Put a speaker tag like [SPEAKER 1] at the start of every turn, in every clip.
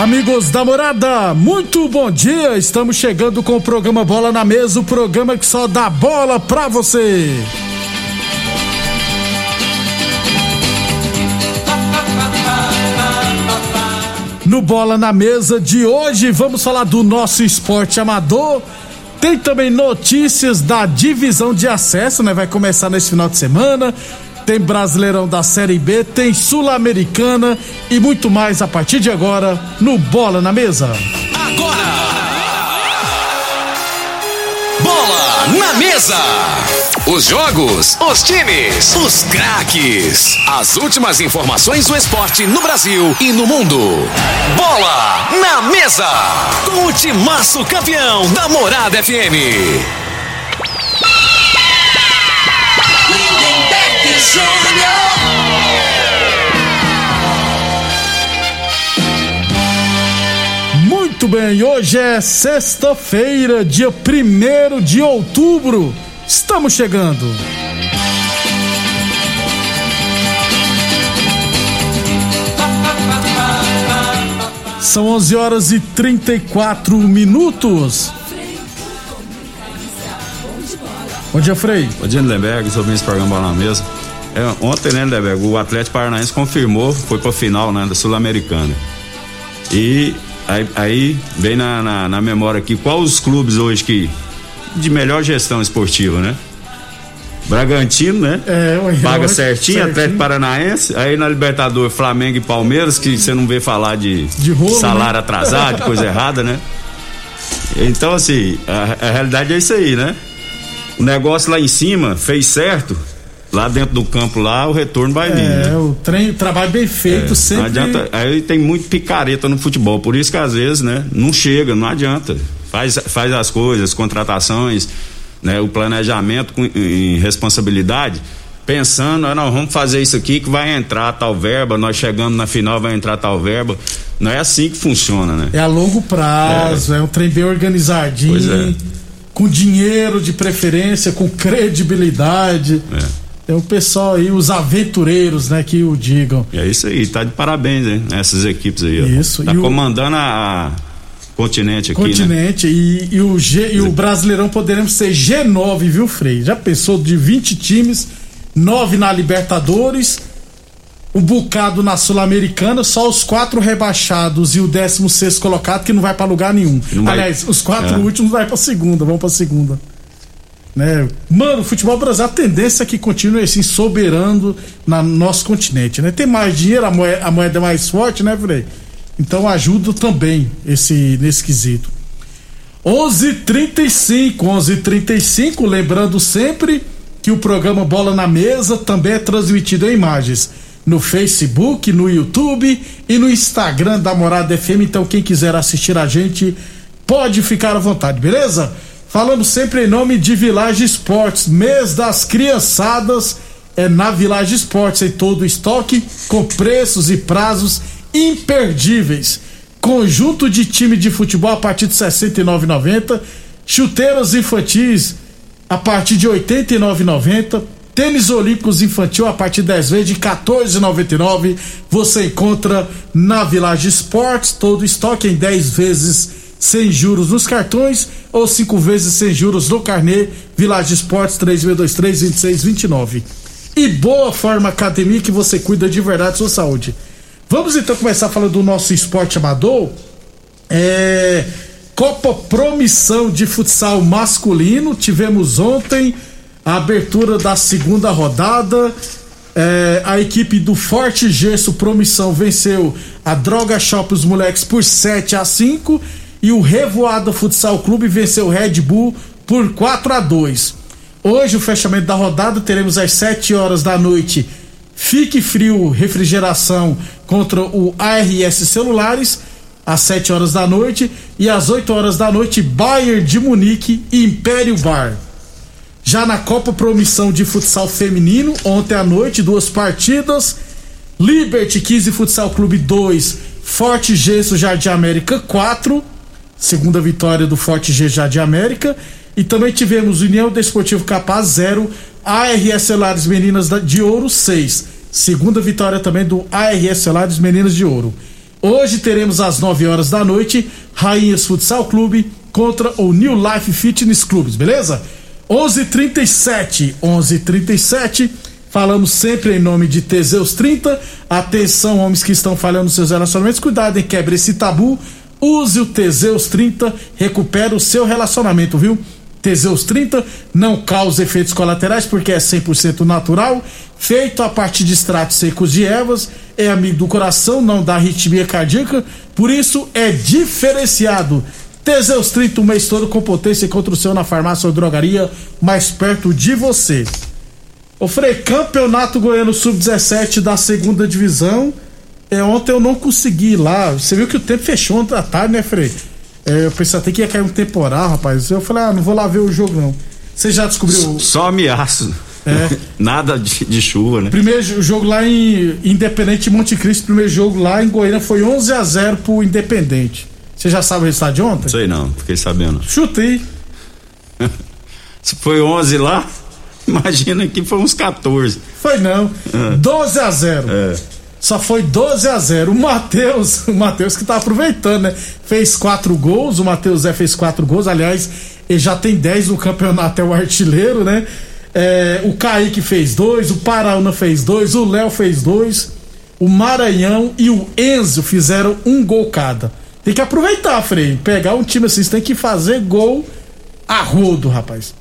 [SPEAKER 1] Amigos da morada, muito bom dia. Estamos chegando com o programa Bola na Mesa o programa que só dá bola pra você. No Bola na Mesa de hoje, vamos falar do nosso esporte amador. Tem também notícias da divisão de acesso, né? Vai começar nesse final de semana tem Brasileirão da Série B, tem Sul-Americana e muito mais a partir de agora no Bola na Mesa.
[SPEAKER 2] Agora! Bola na Mesa! Os jogos, os times, os craques. As últimas informações do esporte no Brasil e no mundo. Bola na Mesa! Com o timaço campeão da Morada FM.
[SPEAKER 1] Muito bem, hoje é sexta-feira, dia 1 de outubro. Estamos chegando. São 11 horas e 34 minutos. Bom dia, Frei.
[SPEAKER 3] Bom dia, Lindenberg. Sou esse programa Bola na Mesa. É, ontem, né, Lindenberg, o Atlético Paranaense confirmou, foi pra final, né, da Sul-Americana. E aí, aí vem na, na, na, memória aqui, quais os clubes hoje que de melhor gestão esportiva, né? Bragantino, né? É, Paga certinho, certinho, Atlético Paranaense. Aí na Libertadores, Flamengo e Palmeiras, que você não vê falar de, de rolo, salário né? atrasado, de coisa errada, né? Então, assim, a, a realidade é isso aí, né? O negócio lá em cima fez certo, lá dentro do campo lá o retorno vai
[SPEAKER 1] é,
[SPEAKER 3] vir. É,
[SPEAKER 1] né? o trem, trabalho bem feito
[SPEAKER 3] é,
[SPEAKER 1] sempre.
[SPEAKER 3] Não adianta, aí tem muito picareta no futebol, por isso que às vezes, né, não chega, não adianta. Faz, faz as coisas, contratações, né, o planejamento com, em responsabilidade, pensando, ah, nós vamos fazer isso aqui que vai entrar tal verba, nós chegamos na final vai entrar tal verba. Não é assim que funciona, né?
[SPEAKER 1] É a longo prazo, é, é um trem bem organizadinho. Pois é. Com dinheiro de preferência, com credibilidade. É. É o pessoal aí, os aventureiros, né, que o digam.
[SPEAKER 3] É isso aí, tá de parabéns, hein? Essas equipes aí.
[SPEAKER 1] Isso.
[SPEAKER 3] Ó. Tá comandando a, a continente aqui,
[SPEAKER 1] né? Continente
[SPEAKER 3] né?
[SPEAKER 1] e, e, o G, e o Brasileirão poderemos ser G9, viu, Frei? Já pensou de 20 times, 9 na Libertadores, um bocado na Sul-Americana, só os quatro rebaixados e o 16 colocado que não vai para lugar nenhum. Aliás, os quatro é. últimos vai para segunda, vão para segunda. Né? Mano, o futebol brasileiro, a tendência é que continue assim, soberano no nosso continente, né? Tem mais dinheiro, a moeda, a moeda é mais forte, né, Frei? Então ajuda também esse, nesse quesito. 11:35, 11:35, lembrando sempre que o programa Bola na Mesa também é transmitido em imagens no Facebook, no YouTube e no Instagram da Morada FM. Então quem quiser assistir a gente pode ficar à vontade, beleza? Falamos sempre em nome de Village Esportes, mês das criançadas é na Village Esportes em todo estoque com preços e prazos imperdíveis. Conjunto de time de futebol a partir de 69,90, chuteiras infantis a partir de 89,90, tênis olímpicos infantil a partir de 10 vezes de 14,99. Você encontra na Village Esportes todo estoque em 10 vezes sem juros nos cartões ou cinco vezes sem juros no carnê. Village Esportes 3623-2629. E Boa Forma Academia que você cuida de verdade da sua saúde. Vamos então começar falando do nosso esporte amador. É, Copa Promissão de Futsal Masculino. Tivemos ontem a abertura da segunda rodada. É, a equipe do Forte Gesso Promissão venceu a Droga Shop os moleques por 7 a 5 e o Revoada Futsal Clube venceu o Red Bull por 4 a 2. Hoje, o fechamento da rodada, teremos às 7 horas da noite Fique Frio Refrigeração contra o ARS Celulares, às 7 horas da noite, e às 8 horas da noite, Bayern de Munique e Império Bar. Já na Copa Promissão de Futsal Feminino, ontem à noite, duas partidas. Liberty 15 Futsal Clube 2, Forte Gesso Jardim América 4, segunda vitória do Forte G Jardim América. E também tivemos União Desportivo Capaz 0, ARS Celulares Meninas de Ouro 6. Segunda vitória também do ARS Celulares Meninas de Ouro. Hoje teremos às 9 horas da noite Rainhas Futsal Clube contra o New Life Fitness Clubes, beleza? 11:37, 11:37. Falamos sempre em nome de Teseus 30. Atenção, homens que estão falhando seus relacionamentos, cuidado e quebre esse tabu. Use o Teseus 30, recupera o seu relacionamento, viu? Teseus 30 não causa efeitos colaterais porque é 100% natural, feito a partir de extratos secos de ervas, é amigo do coração, não dá arritmia cardíaca, por isso é diferenciado. Teseus 30 o mês todo com potência contra o seu na farmácia ou drogaria mais perto de você. O Frei, Campeonato Goiano Sub-17 da segunda divisão. É, ontem eu não consegui ir lá. Você viu que o tempo fechou ontem à tarde, né, Frei? É, eu pensei até que ia cair um temporal, rapaz. Eu falei, ah, não vou lá ver o jogo, não. Você já descobriu?
[SPEAKER 3] Só ameaço. É. Nada de, de, chuva, né?
[SPEAKER 1] Primeiro jogo lá em Independente Monte Cristo, primeiro jogo lá em Goiânia foi 11 a 0 pro Independente. Você já sabe o resultado de ontem?
[SPEAKER 3] Sei não, fiquei sabendo.
[SPEAKER 1] Chutei.
[SPEAKER 3] Se foi 11 lá, imagina que foi uns 14.
[SPEAKER 1] Foi não. É. 12 a 0. É. Só foi 12 a 0. O Matheus, o Matheus que tá aproveitando, né? Fez quatro gols, o Matheus Zé fez quatro gols, aliás, ele já tem 10 no campeonato, é o artilheiro, né? É, o Kaique fez dois, o Paraúna fez dois, o Léo fez dois, o Maranhão e o Enzo fizeram um gol cada. Tem que aproveitar, Frei. Pegar um time assim, você tem que fazer gol a rodo, rapaz.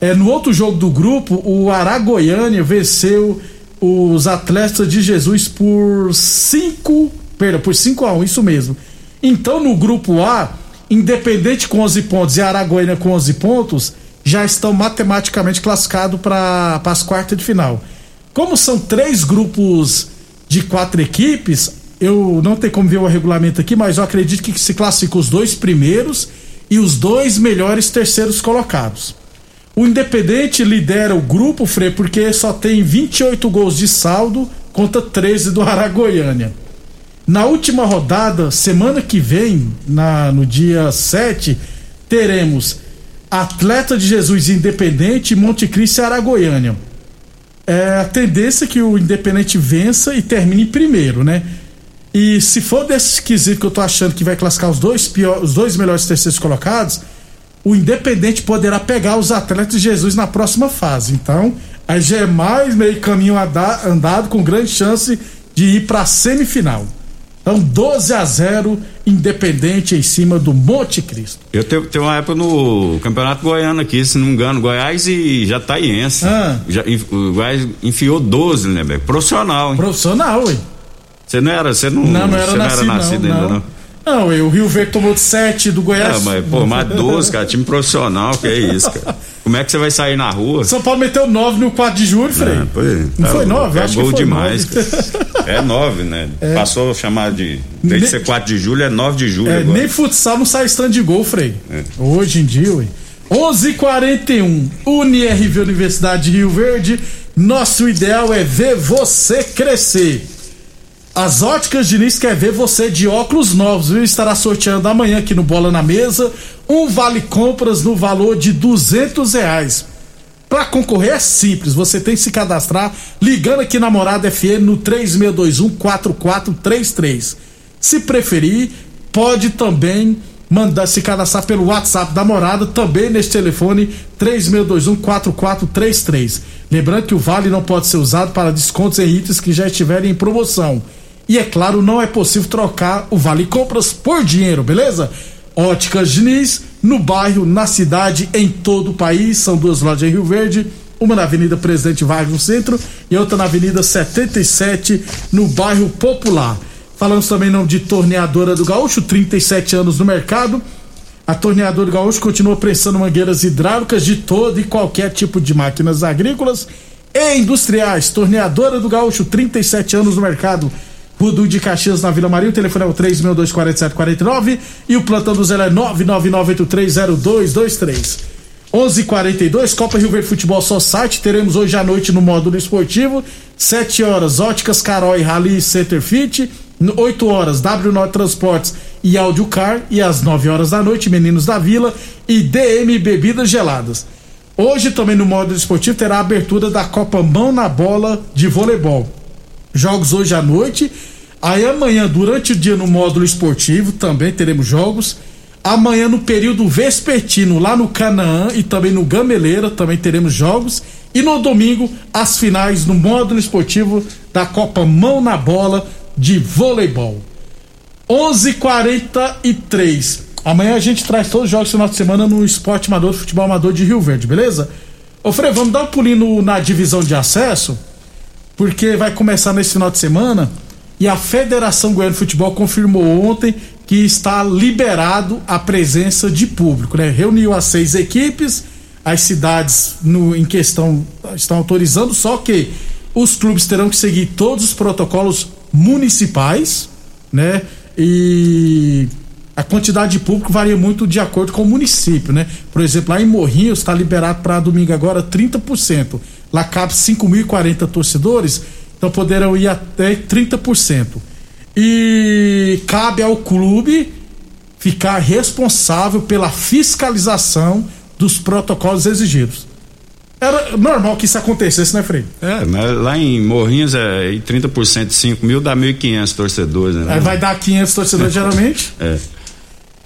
[SPEAKER 1] É, no outro jogo do grupo, o Aragoiânia venceu os atletas de Jesus por 5, pera, por 5 a 1, isso mesmo. Então no grupo A, Independente com 11 pontos e Aragoiânia com 11 pontos, já estão matematicamente classificados para as quartas de final. Como são três grupos de quatro equipes, eu não tenho como ver o regulamento aqui, mas eu acredito que se classificam os dois primeiros e os dois melhores terceiros colocados. O Independente lidera o grupo, Frei, porque só tem 28 gols de saldo contra 13 do Aragoiânia. Na última rodada, semana que vem, na, no dia 7, teremos Atleta de Jesus Independente, Monte Cristo e Aragoiânia. É a tendência que o Independente vença e termine em primeiro, né? E se for desse quesito que eu tô achando que vai classificar os dois, pior, os dois melhores terceiros colocados, o Independente poderá pegar os atletas de Jesus na próxima fase. Então, aí já é mais meio caminho andado com grande chance de ir para a semifinal. Então, 12 a 0 Independente em cima do Monte Cristo.
[SPEAKER 3] Eu tenho, tenho uma época no Campeonato Goiano aqui, se não me engano, Goiás e Jataiense. Ah. Já, o Goiás enfiou 12, né, velho? Profissional, hein?
[SPEAKER 1] Profissional, ué.
[SPEAKER 3] Você não era, você não,
[SPEAKER 1] não, não era, nascido,
[SPEAKER 3] não era nascido
[SPEAKER 1] não,
[SPEAKER 3] ainda, não.
[SPEAKER 1] Não, o Rio Verde tomou de 7 do Goiás.
[SPEAKER 3] É, mas, pô, mais 12, cara, time profissional, que é isso, cara. Como é que você vai sair na rua?
[SPEAKER 1] São Paulo meteu 9 no 4 de julho, Frei. É,
[SPEAKER 3] foi,
[SPEAKER 1] não foi 9?
[SPEAKER 3] É
[SPEAKER 1] acho
[SPEAKER 3] gol
[SPEAKER 1] que foi
[SPEAKER 3] demais, 9. É 9, né? É. Passou a chamar de. Em vez de ser 4 de julho, é 9 de julho.
[SPEAKER 1] É,
[SPEAKER 3] agora.
[SPEAKER 1] nem futsal não sai stand de gol, Frei. É. Hoje em dia, ué. 11:41 UniRV Universidade de Rio Verde. Nosso ideal é ver você crescer. As óticas Diniz quer ver você de óculos novos, viu? Estará sorteando amanhã aqui no Bola na Mesa um vale compras no valor de duzentos reais. Para concorrer é simples, você tem que se cadastrar ligando aqui na Morada FM no 3621 4433. Se preferir, pode também mandar se cadastrar pelo WhatsApp da Morada, também neste telefone 3621 4433. Lembrando que o vale não pode ser usado para descontos em itens que já estiverem em promoção. E é claro, não é possível trocar o Vale Compras por dinheiro, beleza? Óticas Diniz, no bairro, na cidade, em todo o país. São duas lojas em Rio Verde, uma na Avenida Presidente Vargas no centro e outra na Avenida 77, no bairro Popular. Falamos também não de torneadora do Gaúcho, 37 anos no mercado. A torneadora do Gaúcho continua prestando mangueiras hidráulicas de todo e qualquer tipo de máquinas agrícolas e industriais. Torneadora do Gaúcho, 37 anos no mercado. Rudu de Caxias na Vila Maria. O telefone é o 3624749 e o plantão do Zé é 999830223. 11:42 Copa Rio Verde Futebol Society. Teremos hoje à noite no módulo esportivo. 7 horas Óticas Carol e Rally Center Fit. 8 horas W9 Transportes e Audiocar. E às 9 horas da noite, Meninos da Vila e DM Bebidas Geladas. Hoje também no módulo esportivo terá a abertura da Copa Mão na Bola de Voleibol. Jogos hoje à noite. Aí amanhã, durante o dia no módulo esportivo, também teremos jogos. Amanhã no período vespertino, lá no Canaã e também no Gameleira, também teremos jogos. E no domingo, as finais no módulo esportivo da Copa Mão na Bola de Voleibol. 11:43. Amanhã a gente traz todos os jogos do final de semana no Esporte Amador, Futebol Amador de Rio Verde, beleza? Ô Frei, vamos dar um pulinho na divisão de acesso, porque vai começar nesse final de semana e a Federação Goiana de Futebol confirmou ontem que está liberado a presença de público, né? Reuniu as seis equipes, as cidades no, em questão estão autorizando, só que os clubes terão que seguir todos os protocolos municipais, né? E a quantidade de público varia muito de acordo com o município, né? Por exemplo, lá em Morrinhos está liberado para domingo agora 30%. Lá cabe 5.040 torcedores, então poderão ir até 30%. E cabe ao clube ficar responsável pela fiscalização dos protocolos exigidos. Era normal que isso acontecesse, né, Frei?
[SPEAKER 3] É, mas lá em Morrinhos é 30% de 5 mil dá 1.500 torcedores, né?
[SPEAKER 1] Aí vai dar 500 torcedores geralmente.
[SPEAKER 3] É.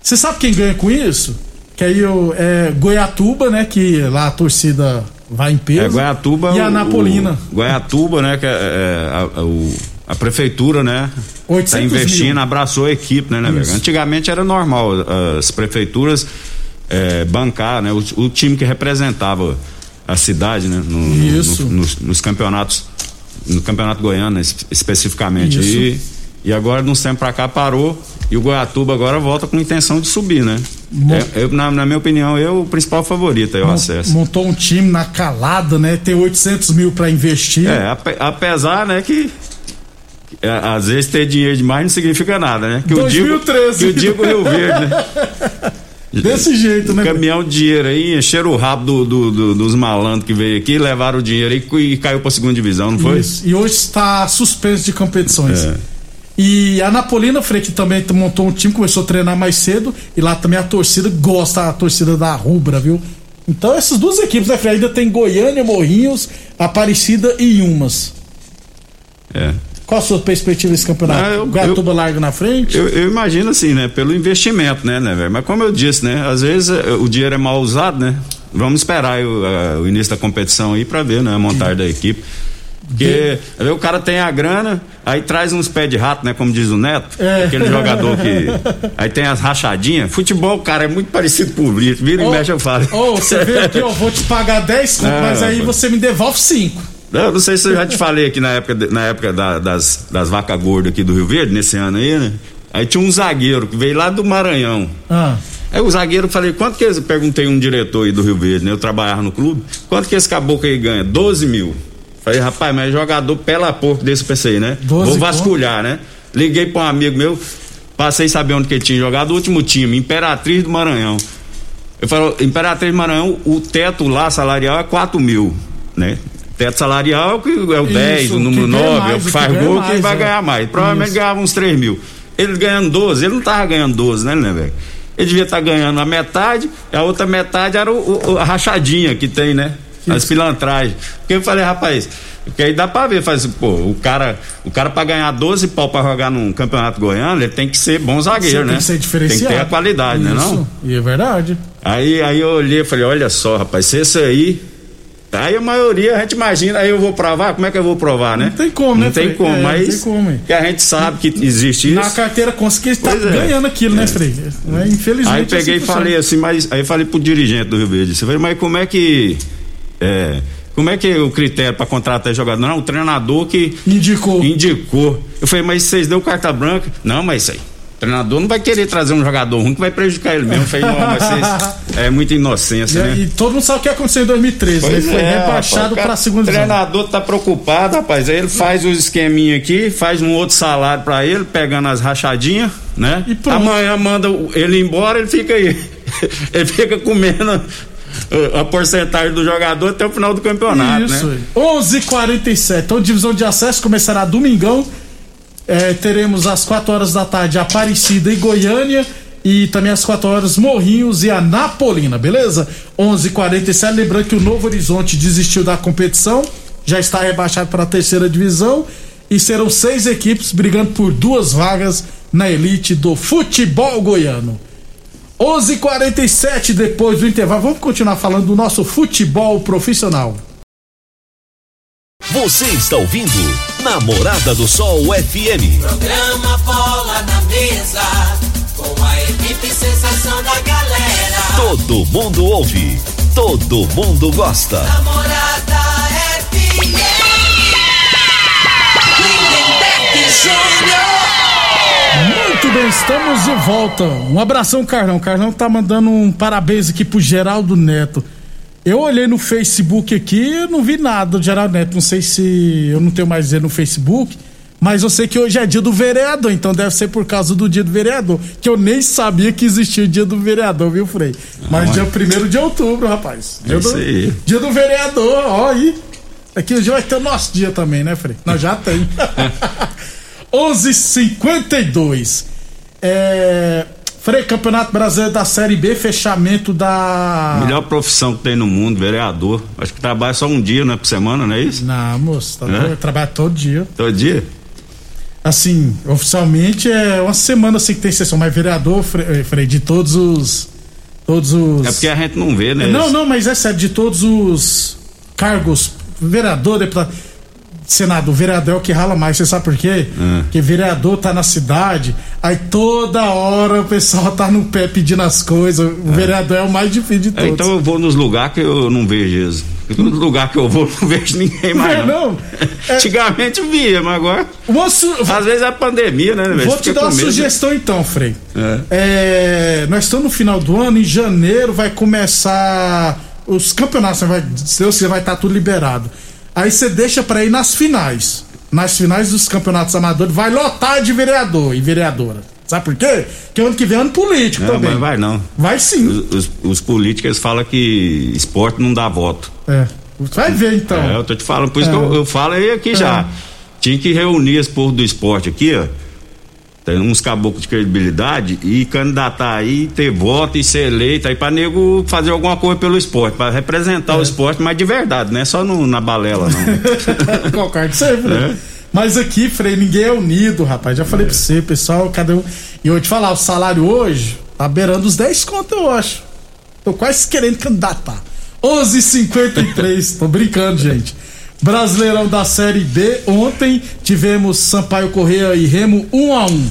[SPEAKER 1] Você sabe quem ganha com isso? Que aí o é Goiatuba, né? Que lá a torcida vai em peso.
[SPEAKER 3] É Goiatuba.
[SPEAKER 1] E a Napolina.
[SPEAKER 3] O, Goiatuba, né? Que é, é a, o, a prefeitura, né?
[SPEAKER 1] 800
[SPEAKER 3] tá investindo,
[SPEAKER 1] mil.
[SPEAKER 3] abraçou a equipe, né, né? Antigamente era normal as prefeituras é, bancar, né? O, o, time que representava a cidade, né? No,
[SPEAKER 1] Isso.
[SPEAKER 3] No, nos, nos campeonatos, no campeonato goiano né, especificamente.
[SPEAKER 1] Isso.
[SPEAKER 3] E, e agora, de uns tempos pra cá, parou e o Goiatuba agora volta com intenção de subir, né?
[SPEAKER 1] Mon-
[SPEAKER 3] É, eu, na, na minha opinião, eu o principal favorito aí o acesso.
[SPEAKER 1] Montou um time na calada, né? Tem 800 mil pra investir.
[SPEAKER 3] É, ape- apesar, né, que é, às vezes ter dinheiro demais não significa nada, né? Que eu digo,
[SPEAKER 1] 2013.
[SPEAKER 3] que eu digo Rio Verde, né?
[SPEAKER 1] Desse jeito, né?
[SPEAKER 3] Caminhão de dinheiro aí, encheram o rabo do, do- do- dos malandros que veio aqui, levaram o dinheiro aí e caiu pra segunda divisão, não foi?
[SPEAKER 1] Isso. E hoje está suspenso de competições.
[SPEAKER 3] É.
[SPEAKER 1] E a Napolina Freire também montou um time, começou a treinar mais cedo. E lá também a torcida gosta, a torcida da Rubra, viu? Então essas duas equipes, né, Freire? Ainda tem Goiânia, Morrinhos, Aparecida e Umas.
[SPEAKER 3] É.
[SPEAKER 1] Qual a sua perspectiva desse campeonato?
[SPEAKER 3] Ah, eu-
[SPEAKER 1] Guatuba larga na frente?
[SPEAKER 3] Eu, eu imagino assim, né? Pelo investimento, né, né, velho? Mas como eu disse, né? Às vezes eh, o dinheiro é mal usado, né? Vamos esperar o, eh, o início da competição aí pra ver, né? A montagem da equipe. Porque aí o cara tem a grana, aí traz uns pés de rato, né? Como diz o Neto,
[SPEAKER 1] É.
[SPEAKER 3] aquele jogador que. Aí tem as rachadinhas. Futebol, cara, é muito parecido com o Brito. Vira e mexe, eu falo.
[SPEAKER 1] Ô, você veio aqui, ó, vou te pagar 10 conto, mas aí você me devolve 5.
[SPEAKER 3] Eu não sei se eu já te falei aqui na época, na época da- das, das vacas gordas aqui do Rio Verde, nesse ano aí, né? Aí tinha um zagueiro que veio lá do Maranhão.
[SPEAKER 1] Ah,
[SPEAKER 3] Aí o zagueiro, falei, quanto que esse, perguntei um diretor aí do Rio Verde, né? Eu trabalhava no clube, quanto que esse caboclo aí ganha? 12 mil. Falei, rapaz, mas é jogador pela porco desse PC, né?
[SPEAKER 1] 12
[SPEAKER 3] Vou vasculhar, né? Liguei pra um amigo meu, passei a saber onde que ele tinha jogado, o último time, Imperatriz do Maranhão. Eu falo, Imperatriz do Maranhão, o teto lá salarial é 4 mil, né? Teto salarial que é o
[SPEAKER 1] Isso,
[SPEAKER 3] 10, o número
[SPEAKER 1] quem ganha
[SPEAKER 3] 9, é o que
[SPEAKER 1] o
[SPEAKER 3] faz
[SPEAKER 1] que
[SPEAKER 3] gol, quem vai
[SPEAKER 1] é.
[SPEAKER 3] ganhar mais. Provavelmente
[SPEAKER 1] Isso.
[SPEAKER 3] ganhava uns 3 mil. Ele ganhando 12, ele não tava ganhando 12, né, né, velho? Ele devia estar ganhando a metade, e a outra metade era o- o- a rachadinha que tem, né? As pilantragens. Porque eu falei, rapaz, porque aí dá pra ver, faz, pô, o cara, o cara pra ganhar 12 pau pra jogar num campeonato goiano, ele tem que ser bom zagueiro,
[SPEAKER 1] tem
[SPEAKER 3] né?
[SPEAKER 1] que ser diferenciado.
[SPEAKER 3] Tem que ter a qualidade, né, não?
[SPEAKER 1] Isso, E é verdade.
[SPEAKER 3] Aí, aí eu olhei e falei, olha só, rapaz, se esse aí. Aí a maioria a gente imagina, aí eu vou provar, como é que eu vou provar, né?
[SPEAKER 1] Não tem como,
[SPEAKER 3] não
[SPEAKER 1] né,
[SPEAKER 3] Tem como,
[SPEAKER 1] É, não
[SPEAKER 3] mas
[SPEAKER 1] tem como, hein?
[SPEAKER 3] que a gente sabe que existe isso.
[SPEAKER 1] Na carteira ele tá
[SPEAKER 3] é.
[SPEAKER 1] ganhando aquilo, né, Frei? É, Infelizmente.
[SPEAKER 3] Aí peguei
[SPEAKER 1] assim
[SPEAKER 3] e falei assim, mas aí falei pro dirigente do Rio Verde, você falei, mas como é que é, Como é que é o critério para contratar jogador? Não, o treinador que
[SPEAKER 1] indicou.
[SPEAKER 3] Indicou. Eu falei, mas vocês deu carta branca? Não, mas isso aí. O treinador não vai querer trazer um jogador ruim que vai prejudicar ele mesmo. Eu falei, não, mas vocês, é muita inocência, né?
[SPEAKER 1] E todo mundo sabe o que aconteceu em 2013. Pois ele foi é, rebaixado para a segunda
[SPEAKER 3] divisão. O treinador tá preocupado, rapaz. Aí ele faz os esqueminha aqui, faz um outro salário para ele, pegando as rachadinhas, né? E Amanhã manda ele embora, ele fica aí. ele fica comendo a porcentagem do jogador até o final do campeonato, Isso, né?
[SPEAKER 1] 11:47. Então, divisão de acesso começará domingão. É, teremos às 4 horas da tarde Aparecida e Goiânia e também às 4 horas Morrinhos e Anapolina, beleza? 11:47. Lembrando que o Novo Horizonte desistiu da competição, já está rebaixado para a terceira divisão e serão seis equipes brigando por duas vagas na elite do futebol goiano. 11:47 depois do intervalo. Vamos continuar falando do nosso futebol profissional.
[SPEAKER 2] Você está ouvindo Namorada do Sol FM.
[SPEAKER 4] Programa Bola na Mesa com a equipe sensação da galera.
[SPEAKER 2] Todo mundo ouve, todo mundo gosta.
[SPEAKER 4] Namorada FM. Lindenberg Júnior.
[SPEAKER 1] Muito bem, estamos de volta. Um abração, Carlão. Carlão tá mandando um parabéns aqui pro Geraldo Neto. Eu olhei no Facebook aqui e não vi nada do Geraldo Neto. Não sei se eu não tenho mais dizer no Facebook, mas eu sei que hoje é dia do vereador, então deve ser por causa do dia do vereador. Que eu nem sabia que existia o dia do vereador, viu, Frei? Mas dia 1 de outubro, rapaz. Dia,
[SPEAKER 3] é
[SPEAKER 1] do,
[SPEAKER 3] aí.
[SPEAKER 1] dia do vereador, ó aí. Aqui hoje vai ter o nosso dia também, né, Frei? Nós já tem. 11:52. É, Frei, Campeonato Brasileiro da Série B, fechamento da.
[SPEAKER 3] Melhor profissão que tem no mundo, vereador. Acho que trabalha só um dia, né, por semana, não é isso?
[SPEAKER 1] Não, moço, tá é? trabalha todo dia.
[SPEAKER 3] Todo dia?
[SPEAKER 1] Assim, oficialmente é uma semana assim que tem sessão, mas vereador, Frei, Frei de todos os. Todos os.
[SPEAKER 3] É porque a gente não vê, né?
[SPEAKER 1] Não, não, mas é sério, de todos os cargos, vereador, deputado Senado, o vereador é o que rala mais, você sabe por quê? É. Porque vereador tá na cidade, aí toda hora o pessoal tá no pé pedindo as coisas. O é. vereador é o mais difícil de é, todos.
[SPEAKER 3] É, então eu vou nos lugares que eu não vejo isso. No lugar que eu vou, não vejo ninguém mais. Não, não. É... Antigamente via, mas agora. Su... Às vezes é pandemia, né?
[SPEAKER 1] Vou te dar uma sugestão então, Frei. É. é. nós estamos no final do ano, em janeiro vai começar os campeonatos, vai, Deus vai estar tá tudo liberado. Aí você deixa para ir nas finais. Nas finais dos campeonatos amadores, vai lotar de vereador e vereadora. Sabe por quê? Porque ano que vem é ano político
[SPEAKER 3] não,
[SPEAKER 1] também.
[SPEAKER 3] Mas vai não.
[SPEAKER 1] Vai sim.
[SPEAKER 3] Os, os, os políticos falam que esporte não dá voto.
[SPEAKER 1] É. Vai ver então.
[SPEAKER 3] É, eu tô te falando, por isso é. que eu, eu falo aí aqui é. já. Tinha que reunir esse povo do esporte aqui, ó tem uns caboclos de credibilidade e candidatar aí, ter voto e ser eleito aí pra nego fazer alguma coisa pelo esporte, pra representar é. o esporte, mas de verdade, não é só no, na balela, não.
[SPEAKER 1] Qualquer sempre, é. Mas aqui, Frei, ninguém é unido, rapaz. Já falei é. pra você, pessoal, cada um. E eu vou te falar, o salário hoje tá beirando os 10 conto, eu acho. Tô quase querendo candidatar. 11:53 tô brincando, gente. Brasileirão da Série B. Ontem tivemos Sampaio Correia e Remo 1 a 1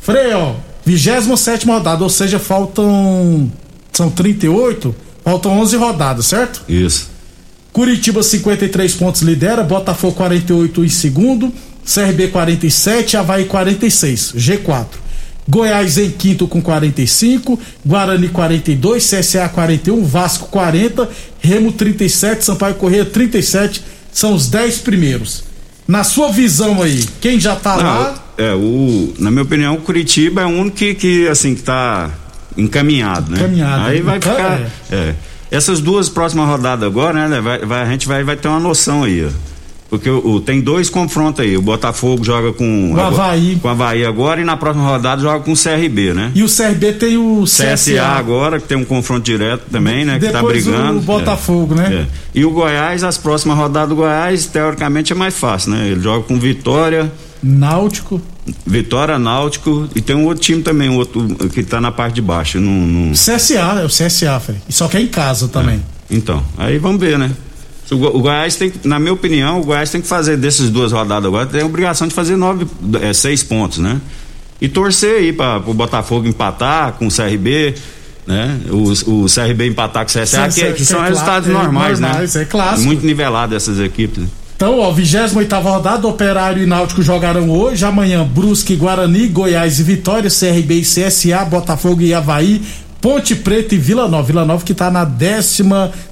[SPEAKER 1] Frei, ó, 27 rodada, ou seja, faltam. São 38, faltam 11 rodadas, certo?
[SPEAKER 3] Isso.
[SPEAKER 1] Curitiba 53 pontos lidera, Botafogo 48 em segundo, CRB 47, Havaí 46, G4. Goiás em quinto com 45, Guarani 42, CSA 41, Vasco 40, Remo 37, Sampaio Correia 37, são os 10 primeiros. Na sua visão aí, quem já tá Não, lá?
[SPEAKER 3] É, o, na minha opinião, o Curitiba é um que, que assim, que tá encaminhado, né?
[SPEAKER 1] Encaminhado.
[SPEAKER 3] Aí vai ficar. É. é. Essas duas próximas rodadas agora, né? Vai, vai, a gente vai, vai ter uma noção aí, ó. Porque o, o, tem dois confrontos aí. O Botafogo joga com
[SPEAKER 1] o Havaí.
[SPEAKER 3] com o Havaí agora e na próxima rodada joga com o CRB, né?
[SPEAKER 1] E o CRB tem o CSA,
[SPEAKER 3] CSA agora, que tem um confronto direto também, né? Depois que tá brigando.
[SPEAKER 1] O Botafogo, é, né?
[SPEAKER 3] É. E o Goiás, as próximas rodadas do Goiás, teoricamente é mais fácil, né? Ele joga com Vitória.
[SPEAKER 1] Náutico.
[SPEAKER 3] Vitória, Náutico e tem um outro time também, um outro que tá na parte de baixo. No, no...
[SPEAKER 1] CSA, é o CSA, Fred. Só que é em casa também.
[SPEAKER 3] É. Então, aí vamos ver, né? O Goiás tem, na minha opinião, o Goiás tem que fazer dessas duas rodadas agora, tem a obrigação de fazer nove, é, seis pontos, né? E torcer aí para o Botafogo empatar com o CRB. né? O, o CRB empatar com o CSA, que, que, que, são é resultados é, normais, normais,
[SPEAKER 1] né? É clássico.
[SPEAKER 3] Muito nivelado essas equipes.
[SPEAKER 1] Então, ó, 28 rodada, Operário e Náutico jogarão hoje, amanhã Brusque, Guarani, Goiás e Vitória, CRB e CSA, Botafogo e Havaí, Ponte Preta e Vila Nova. Vila Nova que está na 13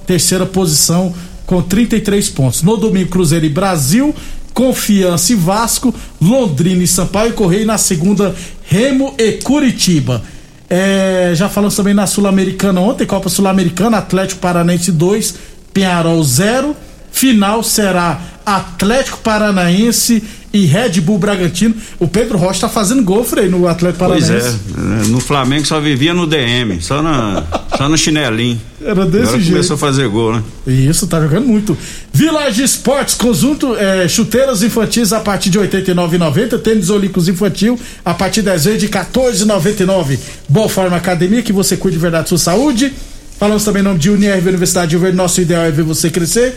[SPEAKER 1] terceira posição com 33 pontos. No domingo, Cruzeiro e Brasil, Confiança e Vasco, Londrina e Sampaio Correio, na segunda, Remo e Curitiba. É, já falamos também na Sul-Americana ontem, Copa Sul-Americana, Atlético Paranense 2, Penharol 0. Final será Atlético Paranaense e Red Bull Bragantino. O Pedro Rocha tá fazendo gol, Frei, no Atlético Paranaense.
[SPEAKER 3] Pois é, no Flamengo só vivia no DM, só, na, só no chinelinho.
[SPEAKER 1] Era desse Agora jeito.
[SPEAKER 3] começou a fazer gol, né?
[SPEAKER 1] Isso, tá jogando muito. Village Esportes, conjunto é, chuteiras infantis a partir de R$ 89,90. Tênis olímpicos infantil a partir das vezes de R$ 14,99. Boa Forma Academia, que você cuide de verdade sua saúde. Falamos também em nome de Unirv Universidade de Verde. Nosso ideal é ver você crescer.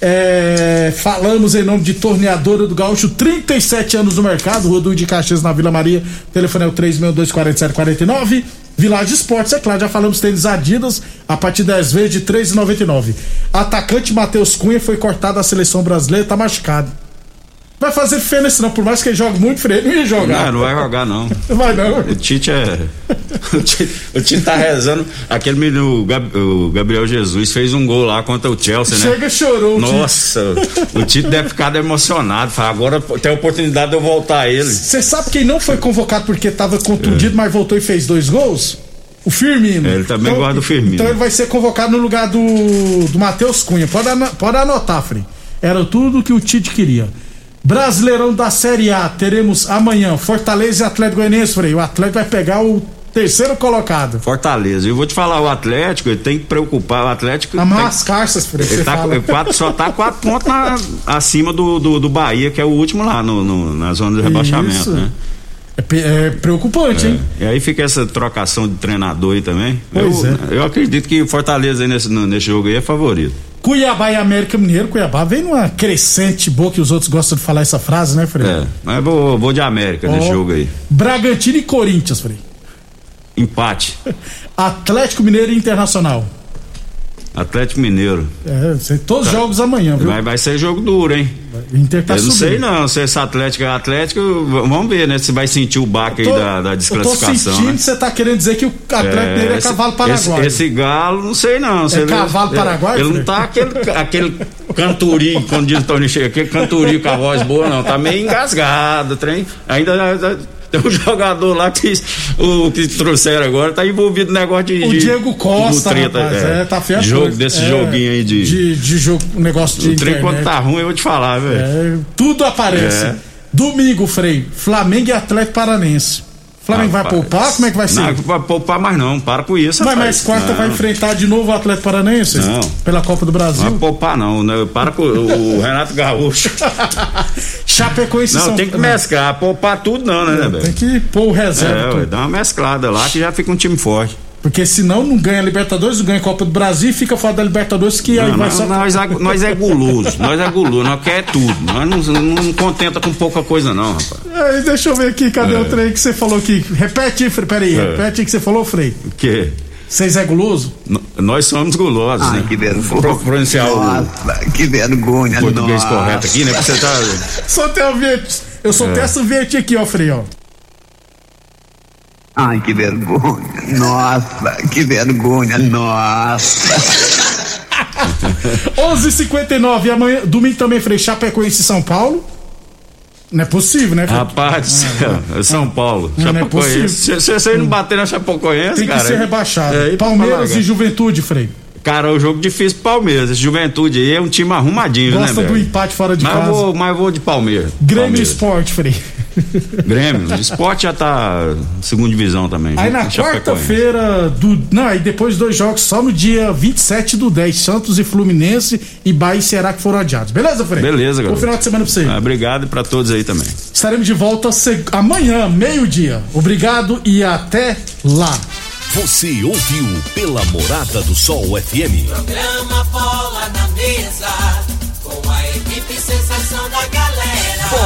[SPEAKER 1] É, falamos em nome de Torneadora do Gaúcho, 37 anos no mercado, Rodul de Caxias na Vila Maria, telefone é o 3624749. Village Esportes, é claro, já falamos tênis Adidas, a partir das vezes de 3,99. Atacante Matheus Cunha foi cortado da seleção brasileira, tá machucado vai fazer diferença não, por mais que ele jogue muito, Freire, não ia jogar.
[SPEAKER 3] Não, não vai jogar não.
[SPEAKER 1] Vai não.
[SPEAKER 3] O Tite é. O Tite, o Tite tá rezando. Aquele menino, o Gabriel Jesus, fez um gol lá contra o Chelsea,
[SPEAKER 1] né? Chega chorou.
[SPEAKER 3] Nossa, o Tite deve ficar emocionado. Fala, agora tem a oportunidade de eu voltar a ele.
[SPEAKER 1] Você sabe quem não foi convocado porque tava contundido, é. mas voltou e fez dois gols? O Firmino.
[SPEAKER 3] É, ele também então, guarda o Firmino.
[SPEAKER 1] Então ele vai ser convocado no lugar do, do Matheus Cunha. Pode, pode anotar, Frei. Era tudo que o Tite queria. Brasileirão da Série A, teremos amanhã Fortaleza e Atlético Goianiense, Frei. O Atlético vai pegar o terceiro colocado.
[SPEAKER 3] Fortaleza. Eu vou te falar, o Atlético, ele tem que preocupar. O Atlético.
[SPEAKER 1] Amarrar as carças, Frei.
[SPEAKER 3] Ele tá, quatro, só tá quatro pontos na, acima do, do, do, Bahia, que é o último lá no, no na zona de rebaixamento, Isso. né?
[SPEAKER 1] É, é, preocupante, é. hein?
[SPEAKER 3] E aí fica essa trocação de treinador aí também.
[SPEAKER 1] Pois
[SPEAKER 3] eu,
[SPEAKER 1] é.
[SPEAKER 3] eu acredito que o Fortaleza aí nesse, nesse jogo aí é favorito.
[SPEAKER 1] Cuiabá e América Mineiro, Cuiabá vem numa crescente boa que os outros gostam de falar essa frase, né, Frei? É,
[SPEAKER 3] mas vou, vou de América oh, nesse jogo aí.
[SPEAKER 1] Bragantino e Corinthians, Frei.
[SPEAKER 3] Empate.
[SPEAKER 1] Atlético Mineiro e Internacional.
[SPEAKER 3] Atlético Mineiro.
[SPEAKER 1] É, todos os tá. jogos amanhã, viu?
[SPEAKER 3] Vai, vai ser jogo duro, hein?
[SPEAKER 1] Inter tá
[SPEAKER 3] Eu não
[SPEAKER 1] subindo.
[SPEAKER 3] sei não, se esse Atlético é Atlético, vamos ver, né? Se vai sentir o baque aí da, da desclassificação.
[SPEAKER 1] Eu tô sentindo
[SPEAKER 3] né?
[SPEAKER 1] você tá querendo dizer que o Atlético é, Mineiro é cavalo paraguaio.
[SPEAKER 3] Esse, esse, galo, não sei não.
[SPEAKER 1] É cavalo paraguaio?
[SPEAKER 3] Ele, não tá aquele, aquele canturinho, quando diz o Tony chega, aquele canturinho com a voz boa, não. Tá meio engasgado, trem. Ainda tem um jogador lá que o que trouxeram agora tá envolvido no negócio de.
[SPEAKER 1] O
[SPEAKER 3] de,
[SPEAKER 1] Diego Costa, treta, rapaz, é, é, tá feio
[SPEAKER 3] jogo Desse é, joguinho aí de.
[SPEAKER 1] De, de jogo, negócio de.
[SPEAKER 3] O trem quando tá ruim, eu vou te falar, velho.
[SPEAKER 1] É, tudo aparece. É. Domingo, Frei, Flamengo e Atlético Paranense. Flamengo vai poupar? Como é que vai ser?
[SPEAKER 3] Não, vai poupar mais não, para com isso.
[SPEAKER 1] Mas, mas quarta não. vai enfrentar de novo o Atlético Paranaense? Não. Pela Copa do Brasil?
[SPEAKER 3] Não vai poupar não, né? para com o Renato Gaúcho.
[SPEAKER 1] Chapecoense
[SPEAKER 3] Não,
[SPEAKER 1] São...
[SPEAKER 3] tem que mesclar, poupar tudo não, né, né
[SPEAKER 1] Tem que pôr o reserva.
[SPEAKER 3] É, dá uma mesclada lá que já fica um time forte.
[SPEAKER 1] Porque senão não ganha Libertadores, não ganha Copa do Brasil e fica fora da Libertadores que
[SPEAKER 3] não,
[SPEAKER 1] aí vai só.
[SPEAKER 3] Nós, nós é guloso, nós é guloso, nós quer tudo. Nós não, não, contenta com pouca coisa, não, rapaz.
[SPEAKER 1] Aí, deixa eu ver aqui, cadê é. o trem que você falou aqui? Repete, Frei, peraí, é. repete o que você falou, Frei.
[SPEAKER 3] O quê?
[SPEAKER 1] Vocês é guloso?
[SPEAKER 3] N nós somos gulosos,
[SPEAKER 5] Ai,
[SPEAKER 3] né?
[SPEAKER 5] que vergonha. Pro
[SPEAKER 3] pronunciar
[SPEAKER 5] Nossa, que vergonha.
[SPEAKER 3] O português
[SPEAKER 5] Nossa.
[SPEAKER 3] correto aqui, né? Porque você tá.
[SPEAKER 1] Soltei o verde. Eu soltei é. essa verde aqui, ó, Frei, ó.
[SPEAKER 5] Ai, que vergonha. Nossa, que vergonha. Nossa.
[SPEAKER 1] 11:59 amanhã, domingo também Frei Chapecoense e São Paulo. Não é possível, né?
[SPEAKER 3] Rapaz,
[SPEAKER 1] Ah,
[SPEAKER 3] São Paulo.
[SPEAKER 1] Não, não é
[SPEAKER 3] Chapecoense.
[SPEAKER 1] possível.
[SPEAKER 3] Se você não bater na Chapecoense,
[SPEAKER 1] Tem que
[SPEAKER 3] cara.
[SPEAKER 1] ser rebaixado.
[SPEAKER 3] É, e pra
[SPEAKER 1] Palmeiras e Juventude, Frei.
[SPEAKER 3] Cara, o jogo difícil pro Palmeiras. Esse Juventude aí é um time arrumadinho,
[SPEAKER 1] Gosta
[SPEAKER 3] né,
[SPEAKER 1] do
[SPEAKER 3] velho?
[SPEAKER 1] empate fora de
[SPEAKER 3] mas
[SPEAKER 1] casa.
[SPEAKER 3] Eu vou, mas vou de Palmeiras.
[SPEAKER 1] Grêmio
[SPEAKER 3] Palmeiras.
[SPEAKER 1] Esporte, Frei.
[SPEAKER 3] Grêmio. O esporte já tá segunda divisão também.
[SPEAKER 1] Aí
[SPEAKER 3] junto
[SPEAKER 1] na quarta-feira do. Não, aí depois dois jogos só no dia 27 do 10, Santos e Fluminense e Bahia e Ceará que foram adiados. Beleza, Frei?
[SPEAKER 3] Beleza,
[SPEAKER 1] Bom
[SPEAKER 3] garoto.
[SPEAKER 1] final de semana pra você.
[SPEAKER 3] Ah, obrigado e pra todos aí também.
[SPEAKER 1] Estaremos de volta seg- amanhã, meio-dia. Obrigado e até lá.
[SPEAKER 2] Você ouviu pela Morada do Sol FM.
[SPEAKER 4] Programa Bola na Mesa,